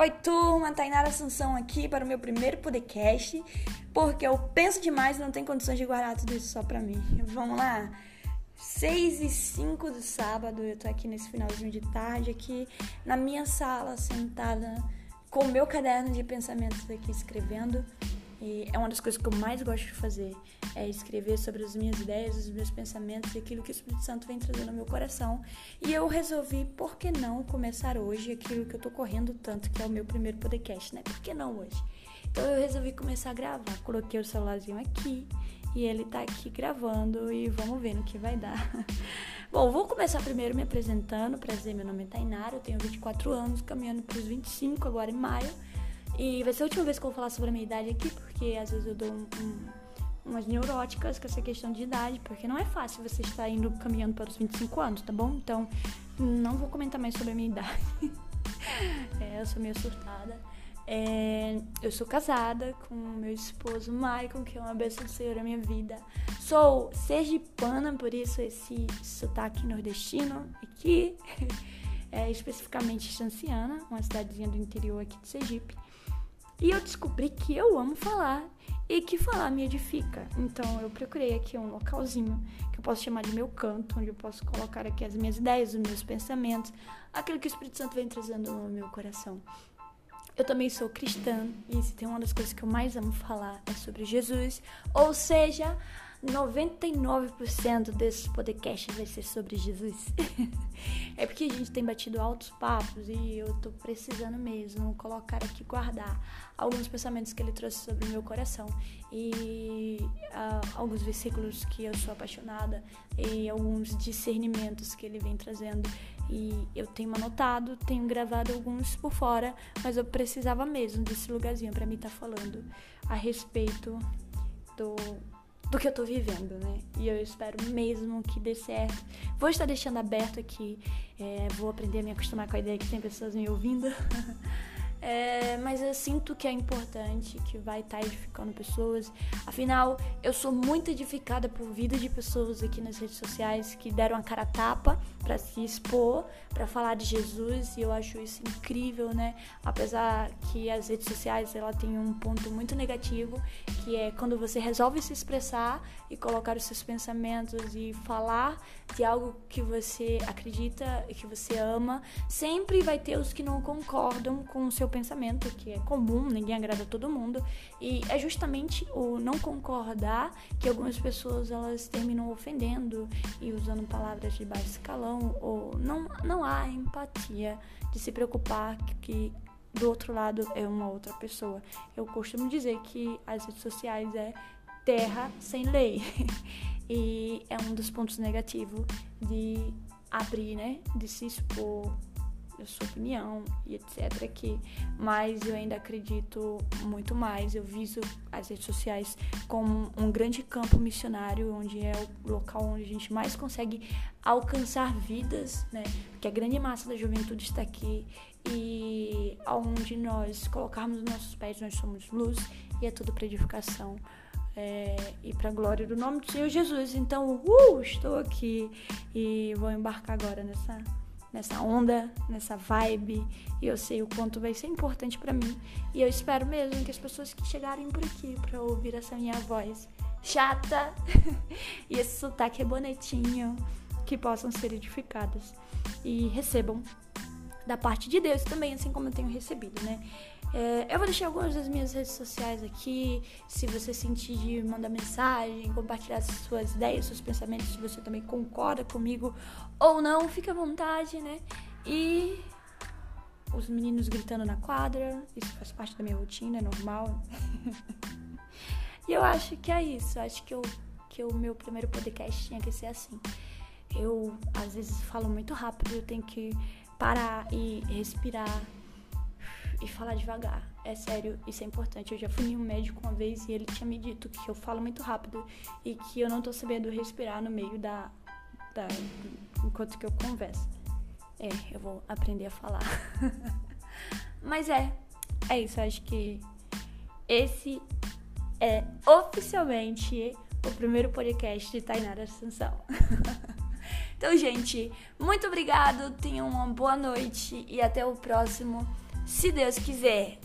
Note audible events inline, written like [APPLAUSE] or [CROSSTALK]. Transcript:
Oi, turma, Tainara Assunção aqui para o meu primeiro podcast, porque eu penso demais e não tenho condições de guardar tudo isso só para mim. Vamos lá? 6 e 5 do sábado, eu tô aqui nesse finalzinho de tarde, aqui na minha sala, sentada com o meu caderno de pensamentos aqui escrevendo. E é uma das coisas que eu mais gosto de fazer, é escrever sobre as minhas ideias, os meus pensamentos e aquilo que o Espírito Santo vem trazendo ao meu coração. E eu resolvi, por que não começar hoje aquilo que eu tô correndo tanto, que é o meu primeiro podcast, né? Por que não hoje? Então eu resolvi começar a gravar. Coloquei o celularzinho aqui e ele tá aqui gravando e vamos ver no que vai dar. [LAUGHS] Bom, vou começar primeiro me apresentando. Prazer, meu nome é Tainara, eu tenho 24 anos, caminhando para os 25 agora em maio. E vai ser a última vez que eu vou falar sobre a minha idade aqui, às vezes eu dou um, um, umas neuróticas com essa questão de idade, porque não é fácil você estar indo caminhando para os 25 anos, tá bom? Então, não vou comentar mais sobre a minha [LAUGHS] idade. é, eu sou meio surtada. É, eu sou casada com meu esposo Michael, que é uma bênção do Senhor na minha vida. Sou sergipana, por isso esse sotaque nordestino aqui. [LAUGHS] É, especificamente estanciana, uma cidadezinha do interior aqui de Sergipe. E eu descobri que eu amo falar e que falar me edifica. Então eu procurei aqui um localzinho que eu posso chamar de meu canto, onde eu posso colocar aqui as minhas ideias, os meus pensamentos, aquilo que o Espírito Santo vem trazendo no meu coração. Eu também sou cristã e se tem uma das coisas que eu mais amo falar é sobre Jesus, ou seja, 99% desses podcasts vai ser sobre Jesus. [LAUGHS] é porque a gente tem batido altos papos e eu tô precisando mesmo colocar aqui, guardar alguns pensamentos que ele trouxe sobre o meu coração e uh, alguns versículos que eu sou apaixonada e alguns discernimentos que ele vem trazendo. E eu tenho anotado, tenho gravado alguns por fora, mas eu precisava mesmo desse lugarzinho para mim estar tá falando a respeito do do que eu tô vivendo, né? E eu espero mesmo que dê certo. Vou estar deixando aberto aqui, é, vou aprender a me acostumar com a ideia que tem pessoas me ouvindo. [LAUGHS] É, mas eu sinto que é importante, que vai estar tá edificando pessoas. Afinal, eu sou muito edificada por vida de pessoas aqui nas redes sociais que deram a cara a tapa para se expor, para falar de Jesus, e eu acho isso incrível, né? Apesar que as redes sociais ela tem um ponto muito negativo, que é quando você resolve se expressar e colocar os seus pensamentos e falar de algo que você acredita e que você ama, sempre vai ter os que não concordam com o seu seu pensamento, que é comum, ninguém agrada todo mundo, e é justamente o não concordar que algumas pessoas elas terminam ofendendo e usando palavras de baixo escalão, ou não, não há empatia de se preocupar que do outro lado é uma outra pessoa. Eu costumo dizer que as redes sociais é terra sem lei. [LAUGHS] e é um dos pontos negativos de abrir, né? De se expor a sua opinião e etc. aqui, mas eu ainda acredito muito mais. Eu viso as redes sociais como um grande campo missionário, onde é o local onde a gente mais consegue alcançar vidas, né? Porque a grande massa da juventude está aqui e aonde nós colocarmos os nossos pés, nós somos luz e é tudo para edificação. É, e para a glória do nome do Senhor Jesus. Então, uh, estou aqui e vou embarcar agora nessa nessa onda, nessa vibe, e eu sei o quanto vai ser importante para mim. E eu espero mesmo que as pessoas que chegarem por aqui para ouvir essa minha voz chata [LAUGHS] e esse sotaque bonitinho, que possam ser edificadas e recebam da parte de Deus também, assim como eu tenho recebido, né? É, eu vou deixar algumas das minhas redes sociais aqui. Se você sentir de mandar mensagem, compartilhar suas ideias, seus pensamentos, se você também concorda comigo ou não, fique à vontade, né? E os meninos gritando na quadra, isso faz parte da minha rotina, é normal. [LAUGHS] e eu acho que é isso. Acho que, eu, que o meu primeiro podcast tinha que ser assim. Eu, às vezes, falo muito rápido, eu tenho que parar e respirar e falar devagar. É sério, isso é importante. Eu já fui em um médico uma vez e ele tinha me dito que eu falo muito rápido e que eu não tô sabendo respirar no meio da. da enquanto que eu converso. É, eu vou aprender a falar. [LAUGHS] Mas é, é isso. Acho que esse é oficialmente o primeiro podcast de Tainara Assunção. [LAUGHS] então, gente, muito obrigado. Tenham uma boa noite e até o próximo Se Deus quiser,